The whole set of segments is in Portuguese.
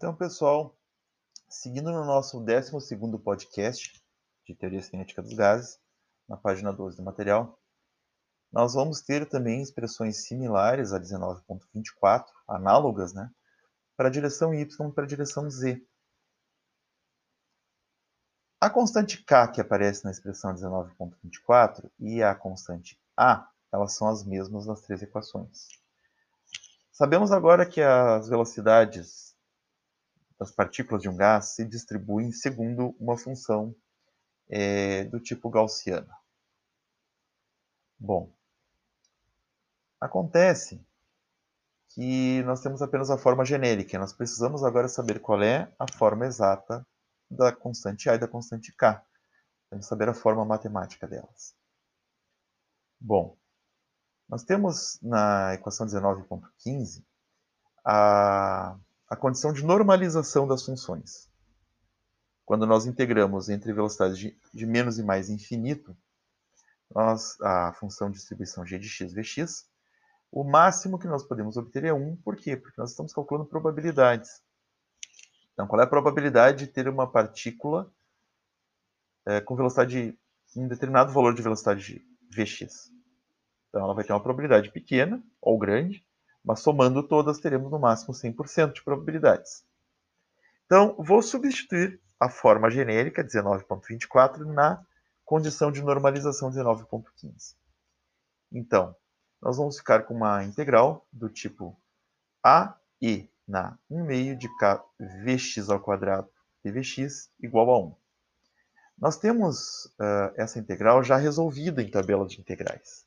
Então, pessoal, seguindo no nosso 12 podcast de Teoria Cinética dos Gases, na página 12 do material, nós vamos ter também expressões similares a 19.24, análogas, né, para a direção y e para a direção z. A constante k que aparece na expressão 19.24 e a constante a, elas são as mesmas nas três equações. Sabemos agora que as velocidades das partículas de um gás se distribuem segundo uma função é, do tipo gaussiana. Bom, acontece que nós temos apenas a forma genérica. Nós precisamos agora saber qual é a forma exata da constante A e da constante K. Temos que saber a forma matemática delas. Bom, nós temos na equação 19.15 a, a condição de normalização das funções. Quando nós integramos entre velocidades de, de menos e mais infinito, nós, a função de distribuição g de x vx, o máximo que nós podemos obter é 1. Por quê? Porque nós estamos calculando probabilidades. Então, qual é a probabilidade de ter uma partícula é, com velocidade, um determinado valor de velocidade de Vx? Então, ela vai ter uma probabilidade pequena ou grande, mas somando todas, teremos no máximo 100% de probabilidades. Então, vou substituir a forma genérica 19.24 na condição de normalização 19.15. Então, nós vamos ficar com uma integral do tipo a e na 1 meio de k vx ao quadrado dvx igual a 1. Nós temos uh, essa integral já resolvida em tabela de integrais.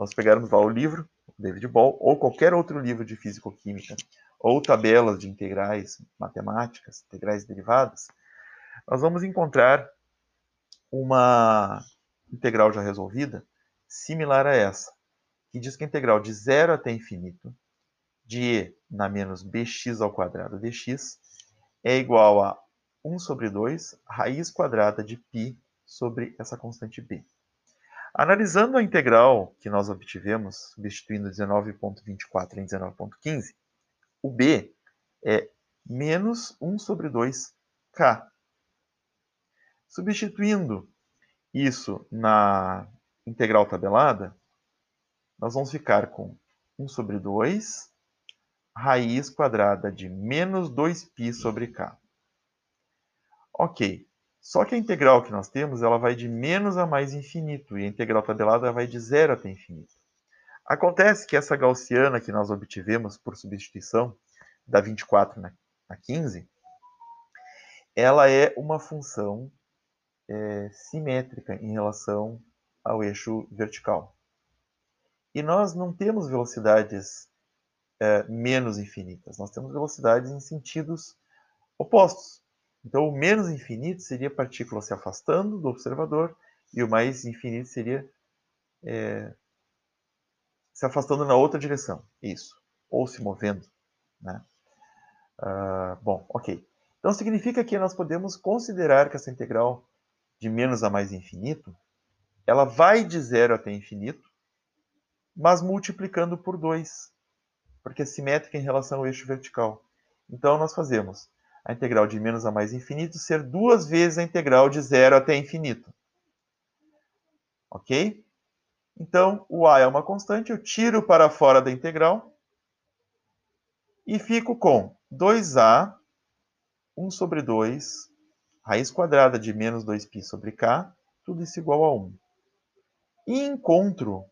Nós pegarmos lá o livro, David Ball, ou qualquer outro livro de físico-química, ou tabelas de integrais matemáticas, integrais derivadas, nós vamos encontrar uma integral já resolvida similar a essa, que diz que a integral de zero até infinito de e na menos bx ao quadrado dx é igual a 1 sobre 2 raiz quadrada de π sobre essa constante b. Analisando a integral que nós obtivemos, substituindo 19.24 em 19.15, o b é menos 1 sobre 2k. Substituindo isso na integral tabelada, nós vamos ficar com 1 sobre 2 raiz quadrada de menos 2π sobre k. Ok, só que a integral que nós temos ela vai de menos a mais infinito, e a integral tabelada vai de zero até infinito. Acontece que essa gaussiana que nós obtivemos por substituição, da 24 na, 15, ela é uma função é, simétrica em relação ao eixo vertical. E nós não temos velocidades é, menos infinitas. Nós temos velocidades em sentidos opostos. Então, o menos infinito seria a partícula se afastando do observador e o mais infinito seria é, se afastando na outra direção. Isso. Ou se movendo. Né? Uh, bom, ok. Então, significa que nós podemos considerar que essa integral de menos a mais infinito, ela vai de zero até infinito, mas multiplicando por 2 porque é simétrica em relação ao eixo vertical. Então, nós fazemos a integral de menos a mais infinito ser duas vezes a integral de zero até infinito. Ok? Então, o a é uma constante, eu tiro para fora da integral e fico com 2a, 1 sobre 2, raiz quadrada de menos 2π sobre k, tudo isso igual a 1. E encontro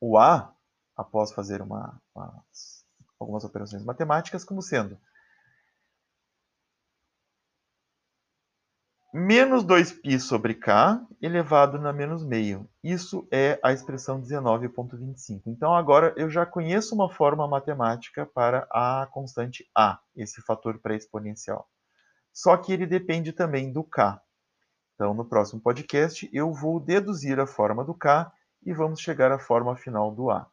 o a após fazer uma, uma, algumas operações matemáticas, como sendo menos 2π sobre k elevado na menos meio. Isso é a expressão 19.25. Então, agora eu já conheço uma forma matemática para a constante a, esse fator pré-exponencial. Só que ele depende também do k. Então, no próximo podcast, eu vou deduzir a forma do k e vamos chegar à forma final do a.